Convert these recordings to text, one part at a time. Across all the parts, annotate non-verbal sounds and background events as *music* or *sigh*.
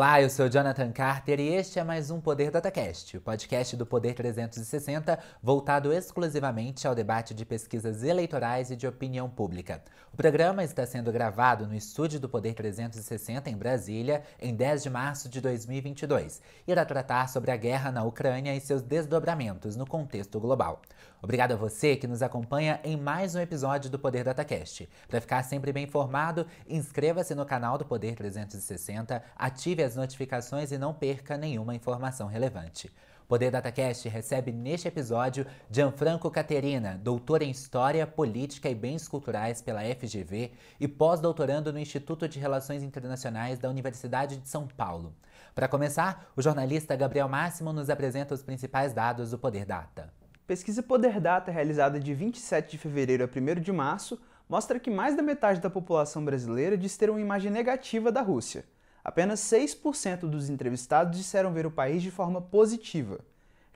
Olá, eu sou Jonathan Carter e este é mais um Poder DataCast, o podcast do Poder 360 voltado exclusivamente ao debate de pesquisas eleitorais e de opinião pública. O programa está sendo gravado no estúdio do Poder 360 em Brasília em 10 de março de 2022 e irá tratar sobre a guerra na Ucrânia e seus desdobramentos no contexto global. Obrigado a você que nos acompanha em mais um episódio do Poder DataCast. Para ficar sempre bem informado, inscreva-se no canal do Poder 360, ative as notificações e não perca nenhuma informação relevante. Poder DataCast recebe neste episódio Gianfranco Caterina, doutor em História, Política e Bens Culturais pela FGV e pós-doutorando no Instituto de Relações Internacionais da Universidade de São Paulo. Para começar, o jornalista Gabriel Máximo nos apresenta os principais dados do Poder Data. Pesquisa Poder Data, realizada de 27 de fevereiro a 1 de março, mostra que mais da metade da população brasileira diz ter uma imagem negativa da Rússia. Apenas 6% dos entrevistados disseram ver o país de forma positiva.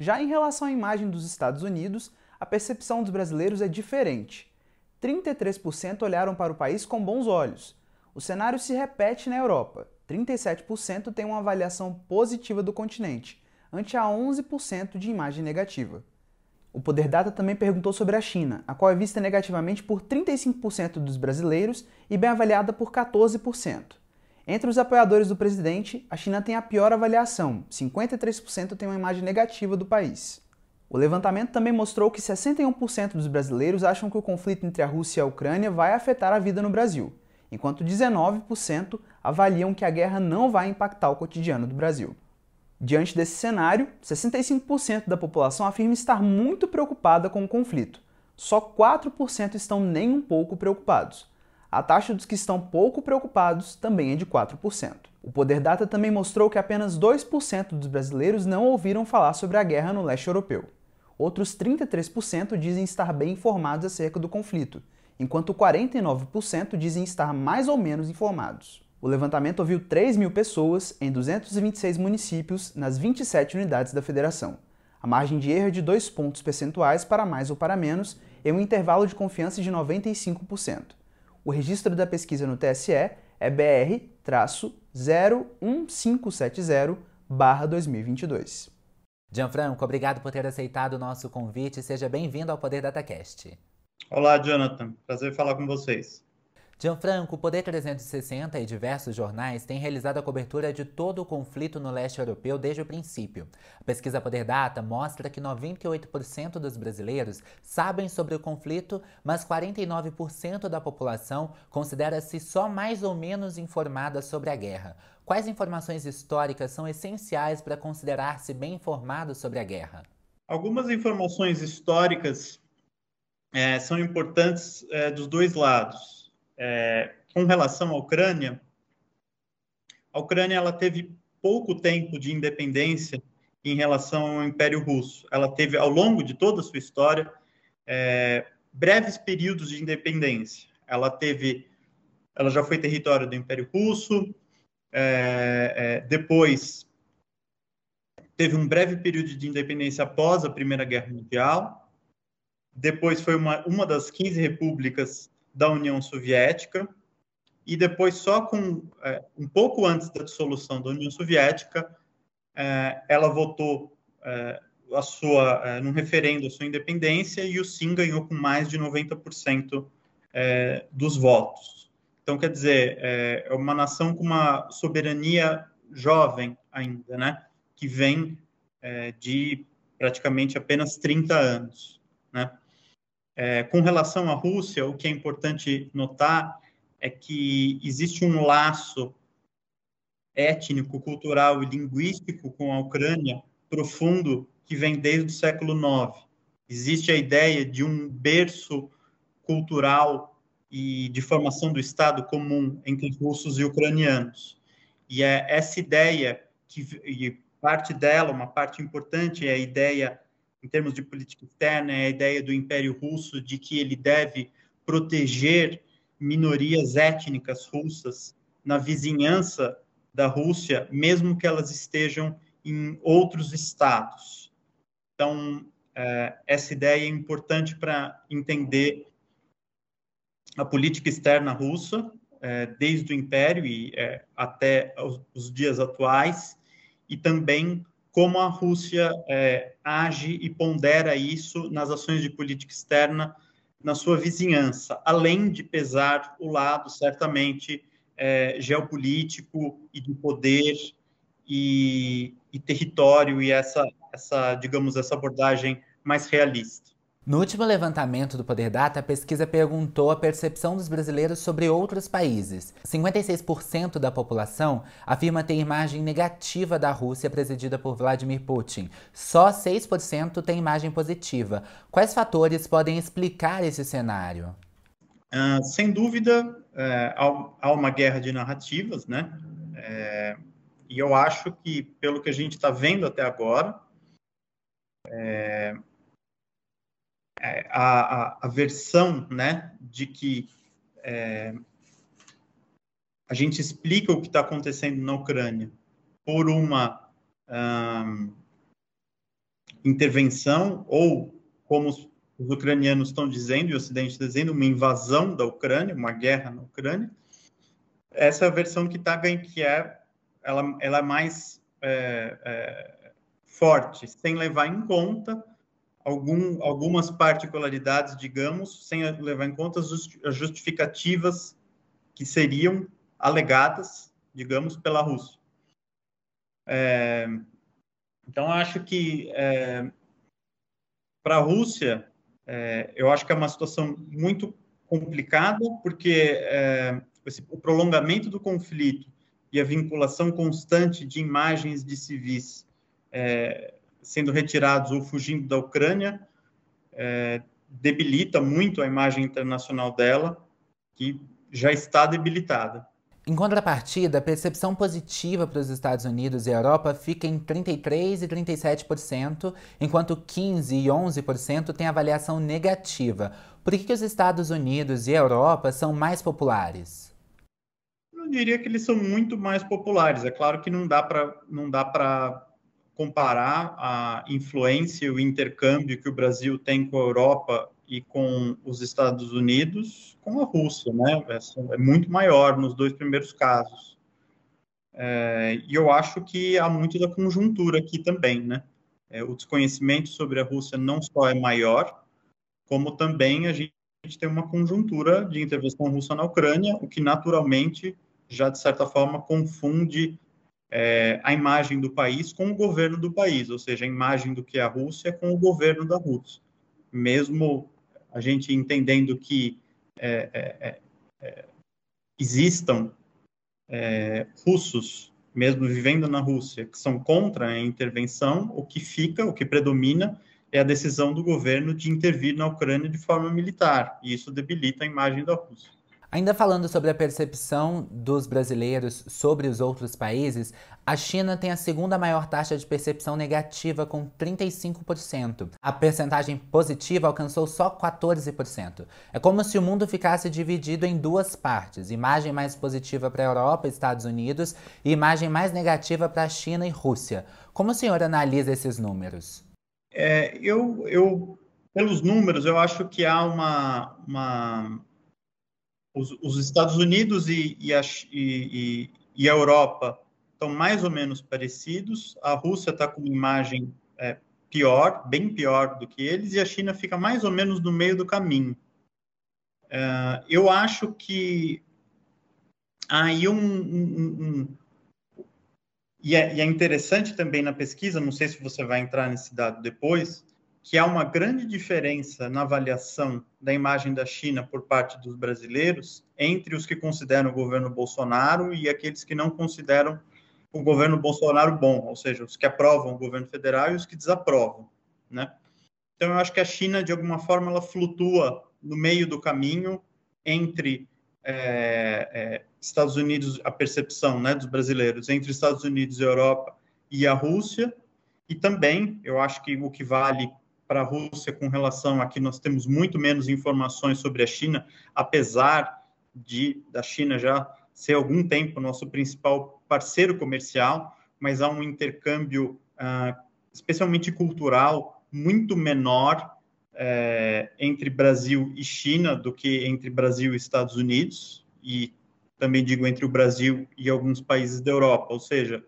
Já em relação à imagem dos Estados Unidos, a percepção dos brasileiros é diferente. 33% olharam para o país com bons olhos. O cenário se repete na Europa. 37% têm uma avaliação positiva do continente, ante a 11% de imagem negativa. O Poder Data também perguntou sobre a China, a qual é vista negativamente por 35% dos brasileiros e bem avaliada por 14%. Entre os apoiadores do presidente, a China tem a pior avaliação, 53% tem uma imagem negativa do país. O levantamento também mostrou que 61% dos brasileiros acham que o conflito entre a Rússia e a Ucrânia vai afetar a vida no Brasil, enquanto 19% avaliam que a guerra não vai impactar o cotidiano do Brasil. Diante desse cenário, 65% da população afirma estar muito preocupada com o conflito. Só 4% estão nem um pouco preocupados. A taxa dos que estão pouco preocupados também é de 4%. O Poder Data também mostrou que apenas 2% dos brasileiros não ouviram falar sobre a guerra no leste europeu. Outros 33% dizem estar bem informados acerca do conflito, enquanto 49% dizem estar mais ou menos informados. O levantamento ouviu 3 mil pessoas em 226 municípios nas 27 unidades da federação. A margem de erro é de 2 pontos percentuais para mais ou para menos em um intervalo de confiança de 95%. O registro da pesquisa no TSE é BR-01570-2022. Gianfranco, obrigado por ter aceitado o nosso convite. Seja bem-vindo ao Poder DataCast. Olá, Jonathan. Prazer falar com vocês. Gianfranco, Poder 360 e diversos jornais têm realizado a cobertura de todo o conflito no leste europeu desde o princípio. A pesquisa Poder Data mostra que 98% dos brasileiros sabem sobre o conflito, mas 49% da população considera-se só mais ou menos informada sobre a guerra. Quais informações históricas são essenciais para considerar-se bem informado sobre a guerra? Algumas informações históricas é, são importantes é, dos dois lados é, com relação à Ucrânia, a Ucrânia ela teve pouco tempo de independência em relação ao Império Russo. Ela teve, ao longo de toda a sua história, é, breves períodos de independência. Ela teve, ela já foi território do Império Russo, é, é, depois teve um breve período de independência após a Primeira Guerra Mundial, depois foi uma, uma das 15 repúblicas da União Soviética e depois só com é, um pouco antes da dissolução da União Soviética é, ela votou é, a sua é, num referendo a sua independência e o sim ganhou com mais de 90% é, dos votos. Então quer dizer é, é uma nação com uma soberania jovem ainda, né? Que vem de praticamente apenas 30 anos, né? É, com relação à Rússia, o que é importante notar é que existe um laço étnico, cultural e linguístico com a Ucrânia profundo que vem desde o século IX. Existe a ideia de um berço cultural e de formação do Estado comum entre russos e ucranianos. E é essa ideia que e parte dela, uma parte importante é a ideia em termos de política externa, é a ideia do Império Russo de que ele deve proteger minorias étnicas russas na vizinhança da Rússia, mesmo que elas estejam em outros estados. Então, é, essa ideia é importante para entender a política externa russa, é, desde o Império e é, até os, os, dias atuais, e também como a Rússia é, age e pondera isso nas ações de política externa na sua vizinhança, além de pesar o lado, certamente, é, geopolítico e de poder e, e território e essa, essa, digamos, essa abordagem mais realista. No último levantamento do Poder Data, a pesquisa perguntou a percepção dos brasileiros sobre outros países. 56% da população afirma ter imagem negativa da Rússia presidida por Vladimir Putin. Só 6% tem imagem positiva. Quais fatores podem explicar esse cenário? Uh, sem dúvida, é, há uma guerra de narrativas, né? É, e eu acho que, pelo que a gente está vendo até agora, é, a, a, a, versão né, de que é, a gente explica o que está acontecendo na Ucrânia por uma um, intervenção ou, como os, os ucranianos estão dizendo e o Ocidente está dizendo, uma invasão da Ucrânia, uma guerra na Ucrânia, essa é a versão que está ganhando, que é ela, ela é mais é, é, forte, sem levar em conta algum, algumas particularidades, digamos, sem levar em conta as justificativas que seriam alegadas, digamos, pela Rússia. É, então, acho que é, para a Rússia, é, eu acho que é uma situação muito complicada, porque é, esse, o prolongamento do conflito e a vinculação constante de imagens de civis é, sendo retirados ou fugindo da Ucrânia, é, debilita muito a imagem internacional dela, que já está debilitada. Em contrapartida, a percepção positiva para os Estados Unidos e a Europa fica em 33% e 37%, enquanto 15% e 11% têm avaliação negativa. Por que, que os Estados Unidos e a Europa são mais populares? Eu diria que eles são muito mais populares. É claro que não dá para comparar a influência e o intercâmbio que o Brasil tem com a Europa e com os Estados Unidos com a Rússia, né? É muito maior nos dois primeiros casos. É, e eu acho que há muito da conjuntura aqui também, né? É, o desconhecimento sobre a Rússia não só é maior, como também a gente tem uma conjuntura de intervenção russa na Ucrânia, o que naturalmente já de certa forma confunde é, a imagem do país com o governo do país, ou seja, a imagem do que é a Rússia com o governo da Rússia. Mesmo a gente entendendo que é, é, é, é existam é, russos, mesmo vivendo na Rússia, que são contra a intervenção, o que fica, o que predomina, é a decisão do governo de intervir na Ucrânia de forma militar, e isso debilita a imagem da Rússia. Ainda falando sobre a percepção dos brasileiros sobre os outros países, a China tem a segunda maior taxa de percepção negativa, com 35%. A percentagem positiva alcançou só 14%. É como se o mundo ficasse dividido em duas partes: imagem mais positiva para a Europa e Estados Unidos e imagem mais negativa para a China e Rússia. Como o senhor analisa esses números? É, eu, eu, pelos números, eu acho que há uma, uma os, os Estados Unidos e, e, a, e, e, a, Europa estão mais ou menos parecidos. A Rússia está com uma imagem é, pior, bem pior do que eles, e a China fica mais ou menos no meio do caminho. É, eu acho que aí um, um, um e, é, e é interessante também na pesquisa, não sei se você vai entrar nesse dado depois, que há uma grande diferença na avaliação da imagem da China por parte dos brasileiros entre os que consideram o governo Bolsonaro e aqueles que não consideram o governo Bolsonaro bom, ou seja, os que aprovam o governo federal e os que desaprovam, né? Então eu acho que a China de alguma forma ela flutua no meio do caminho entre é, é, Estados Unidos, a percepção né, dos brasileiros entre Estados Unidos e Europa e a Rússia, e também eu acho que o que vale para a Rússia com relação a que nós temos muito menos informações sobre a China, apesar de da China já ser algum tempo nosso principal parceiro comercial, mas há um intercâmbio, uh, especialmente cultural, muito menor uh, entre Brasil e China do que entre Brasil e Estados Unidos, e também digo entre o Brasil e alguns países da Europa, ou seja,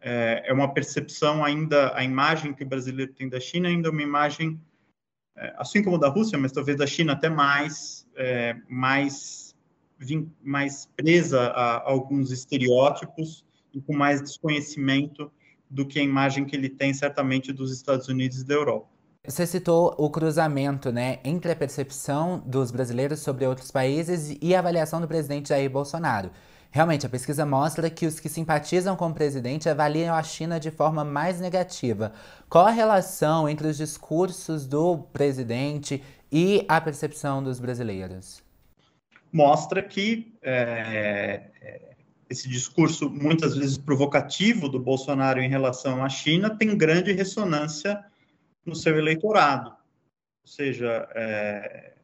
é, é uma percepção ainda, a imagem que o brasileiro tem da China ainda é uma imagem, é, assim como da Rússia, mas talvez da China até mais, é, mais, mais presa a, a alguns estereótipos e com mais desconhecimento do que a imagem que ele tem certamente dos Estados Unidos e da Europa. Você citou o cruzamento né, entre a percepção dos brasileiros sobre outros países e a avaliação do presidente Jair Bolsonaro. Realmente, a pesquisa mostra que os que simpatizam com o presidente avaliam a China de forma mais negativa. Qual a relação entre os discursos do presidente e a percepção dos brasileiros? Mostra que é, é esse discurso, muitas vezes provocativo, do Bolsonaro em relação à China tem grande ressonância no seu eleitorado. Ou seja, é,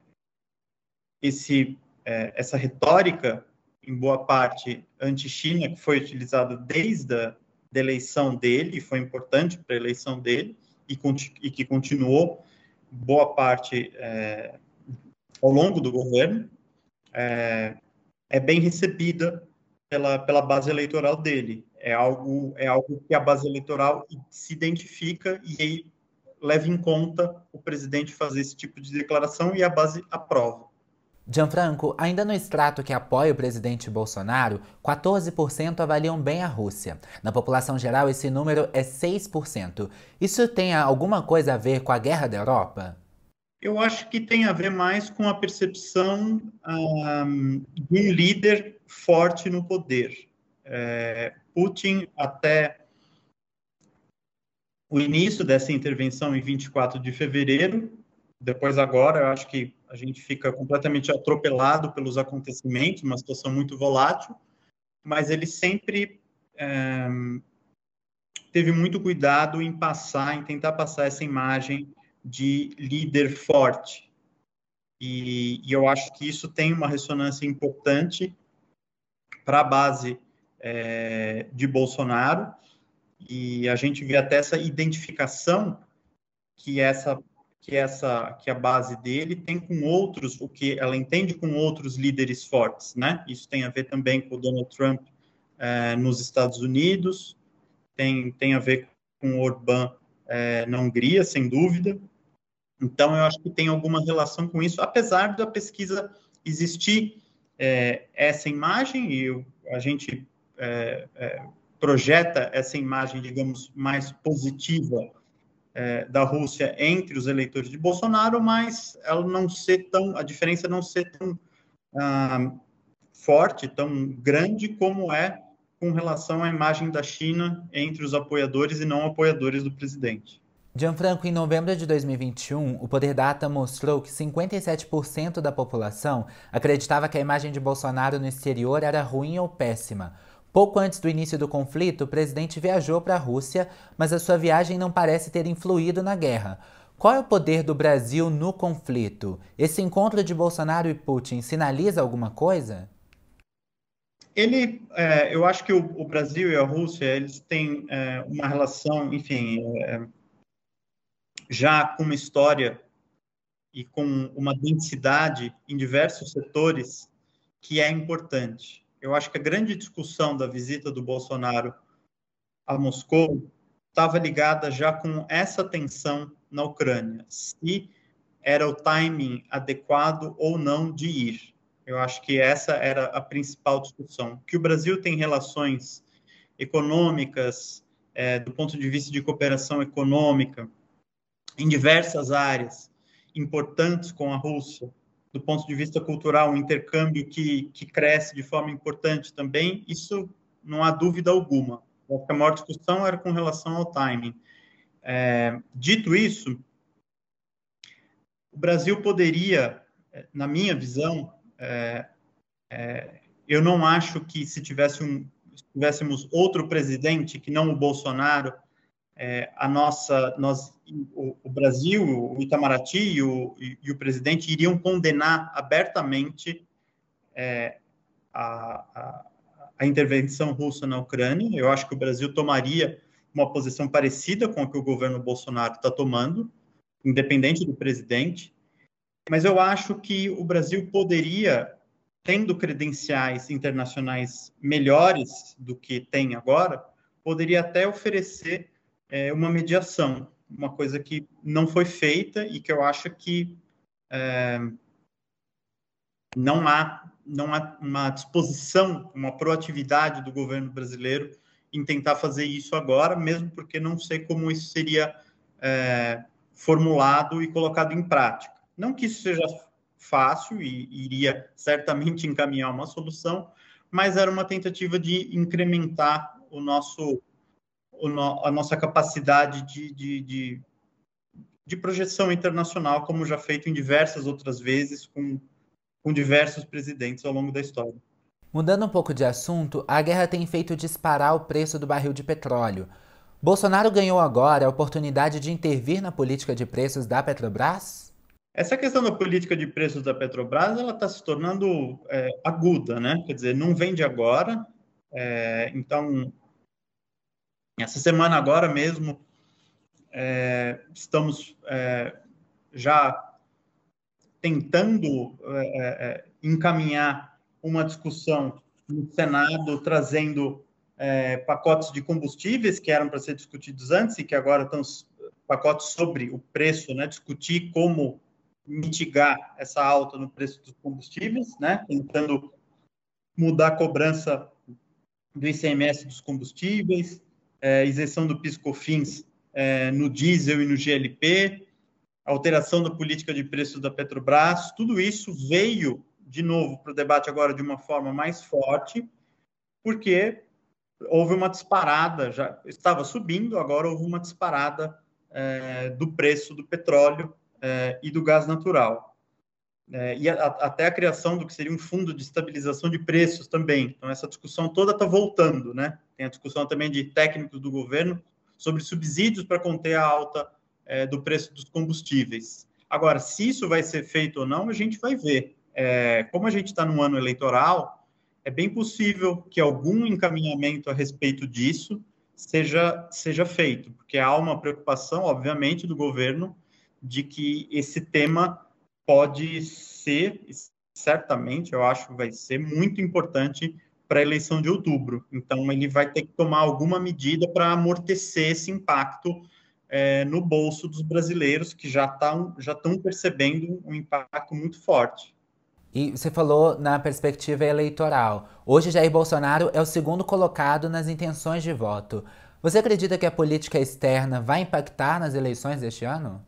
esse, é, essa retórica, em boa parte anti-China, que foi utilizada desde a da eleição dele, foi importante para a eleição dele, e, e, que continuou boa parte é, ao longo do governo, é, é bem recebida pela, pela base eleitoral dele. É algo, é algo que a base eleitoral se identifica e aí leva em conta o presidente fazer esse tipo de declaração e a base aprova. Gianfranco, ainda no extrato que apoia o presidente Bolsonaro, 14% avaliam bem a Rússia. Na população geral, esse número é 6%. Isso tem alguma coisa a ver com a guerra da Europa? Eu acho que tem a ver mais com a percepção um, de um líder forte no poder. É, Putin, até o início dessa intervenção em 24 de fevereiro, depois agora, eu acho que a gente fica completamente atropelado pelos acontecimentos, uma situação muito volátil, mas ele sempre é, teve muito cuidado em passar, em tentar passar essa imagem de líder forte. E, e eu acho que isso tem uma ressonância importante para a base é, de Bolsonaro, e a gente vê até essa identificação que essa que essa que a base dele tem com outros, o que ela entende com outros líderes fortes, né? Isso tem a ver também com o Donald Trump é, nos Estados Unidos, tem tem a ver com o Orbán é, na Hungria, sem dúvida, então, eu acho que tem alguma relação com isso, apesar da pesquisa existir é, essa imagem, e a gente projeta essa imagem, digamos, mais positiva é, da Rússia entre os eleitores de Bolsonaro, mas ela não ser tão, a diferença não ser tão ah, forte, tão grande como é com relação à imagem da China entre os apoiadores e não apoiadores do presidente. Gianfranco, em novembro de 2021, o Poder Data mostrou que 57% da população acreditava que a imagem de Bolsonaro no exterior era ruim ou péssima. Pouco antes do início do conflito, o presidente viajou para a Rússia, mas a sua viagem não parece ter influído na guerra. Qual é o poder do Brasil no conflito? Esse encontro de Bolsonaro e Putin sinaliza alguma coisa? Ele, é, eu acho que o, o, Brasil e a Rússia eles têm é, uma relação, enfim, é, já com uma história e com uma densidade em diversos setores que é importante. Eu acho que a grande discussão da visita do Bolsonaro a Moscou estava ligada já com essa tensão na Ucrânia, se era o timing adequado ou não de ir. Eu acho que essa era a principal discussão. Que o Brasil tem relações econômicas, é, do ponto de vista de cooperação econômica, em diversas áreas importantes com a Rússia, do ponto de vista cultural, um intercâmbio que, que cresce de forma importante também, isso não há dúvida alguma. A maior discussão era com relação ao timing. É, dito isso, o Brasil poderia, na minha visão, é, é, eu não acho que se tivesse um, se tivéssemos outro presidente que não o Bolsonaro, é, a nossa, nós, o, o, Brasil, o Itamaraty e o, e, o presidente iriam condenar abertamente é, a, a, a, intervenção russa na Ucrânia. Eu acho que o Brasil tomaria uma posição parecida com a que o governo Bolsonaro está tomando, independente do presidente. Mas eu acho que o Brasil poderia tendo credenciais internacionais melhores do que tem agora, poderia até oferecer é, uma mediação, uma coisa que não foi feita e que eu acho que é, não há não há uma disposição, uma proatividade do governo brasileiro em tentar fazer isso agora, mesmo porque não sei como isso seria é, formulado e colocado em prática. Não que isso seja fácil e iria certamente encaminhar uma solução, mas era uma tentativa de incrementar o nosso, a nossa capacidade de, de, de, de, projeção internacional, como já feito em diversas outras vezes com, com diversos presidentes ao longo da história. Mudando um pouco de assunto, a guerra tem feito disparar o preço do barril de petróleo. Bolsonaro ganhou agora a oportunidade de intervir na política de preços da Petrobras? Essa questão da política de preços da Petrobras, ela está se tornando é, aguda, né? Quer dizer, não vende agora. É, então, essa semana agora mesmo, é, estamos é, já tentando é, é, encaminhar uma discussão no Senado, trazendo pacotes de combustíveis que eram para ser discutidos antes e que agora estão pacotes sobre o preço, né? Discutir como mitigar essa alta no preço dos combustíveis, né? Tentando mudar a cobrança do ICMS dos combustíveis, é, isenção do PIS/COFINS é, no diesel e no GLP, alteração da política de preços da Petrobras, tudo isso veio de novo para o debate agora de uma forma mais forte, porque houve uma disparada, já estava subindo, agora houve uma disparada é, do preço do petróleo é, e do gás natural. É, e a, até a criação do que seria um fundo de estabilização de preços também. Então, essa discussão toda está voltando, né? Tem a discussão também de técnicos do governo sobre subsídios para conter a alta é, do preço dos combustíveis. Agora, se isso vai ser feito ou não, a gente vai ver. É, como a gente está no ano eleitoral, é bem possível que algum encaminhamento a respeito disso seja, seja feito, porque há uma preocupação, obviamente, do governo de que esse tema pode ser, certamente, eu acho que vai ser muito importante para a eleição de outubro. Então, ele vai ter que tomar alguma medida para amortecer esse impacto é, no bolso dos brasileiros, que já estão já percebendo um impacto muito forte. E você falou na perspectiva eleitoral. Hoje, Jair Bolsonaro é o segundo colocado nas intenções de voto. Você acredita que a política externa vai impactar nas eleições deste ano?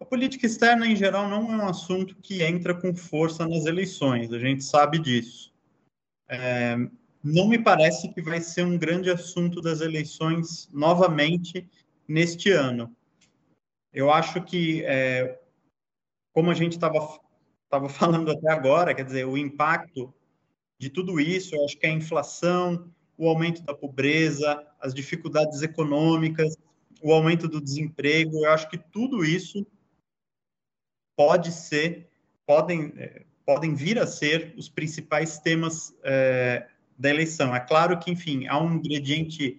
A política externa, em geral, não é um assunto que entra com força nas eleições, a gente sabe disso. É, não me parece que vai ser um grande assunto das eleições novamente neste ano. Eu acho que, é, como a gente estava *laughs* falando até agora, quer dizer, o impacto de tudo isso, eu acho que a inflação, o aumento da pobreza, as dificuldades econômicas, o aumento do desemprego, eu acho que tudo isso pode ser, podem, é, podem vir a ser os principais temas é, da eleição. É claro que, enfim, há um ingrediente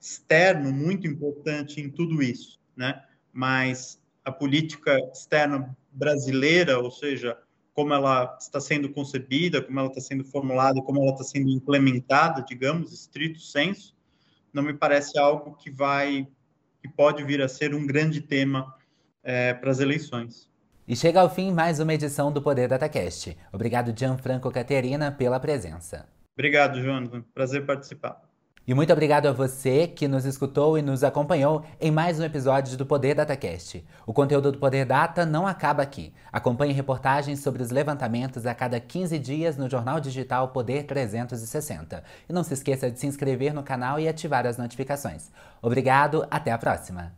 externo muito importante em tudo isso, né? Mas a política externa brasileira, ou seja, como ela está sendo concebida, como ela está sendo formulada, como ela está sendo implementada, digamos, estrito senso, não me parece algo que vai, que pode vir a ser um grande tema é, para as eleições. E chega ao fim mais uma edição do Poder DataCast. Obrigado, Gianfranco Caterina, pela presença. Obrigado, Jonathan. Prazer participar. E muito obrigado a você que nos escutou e nos acompanhou em mais um episódio do Poder DataCast. O conteúdo do Poder Data não acaba aqui. Acompanhe reportagens sobre os levantamentos a cada 15 dias no jornal digital Poder 360. E não se esqueça de se inscrever no canal e ativar as notificações. Obrigado, até a próxima!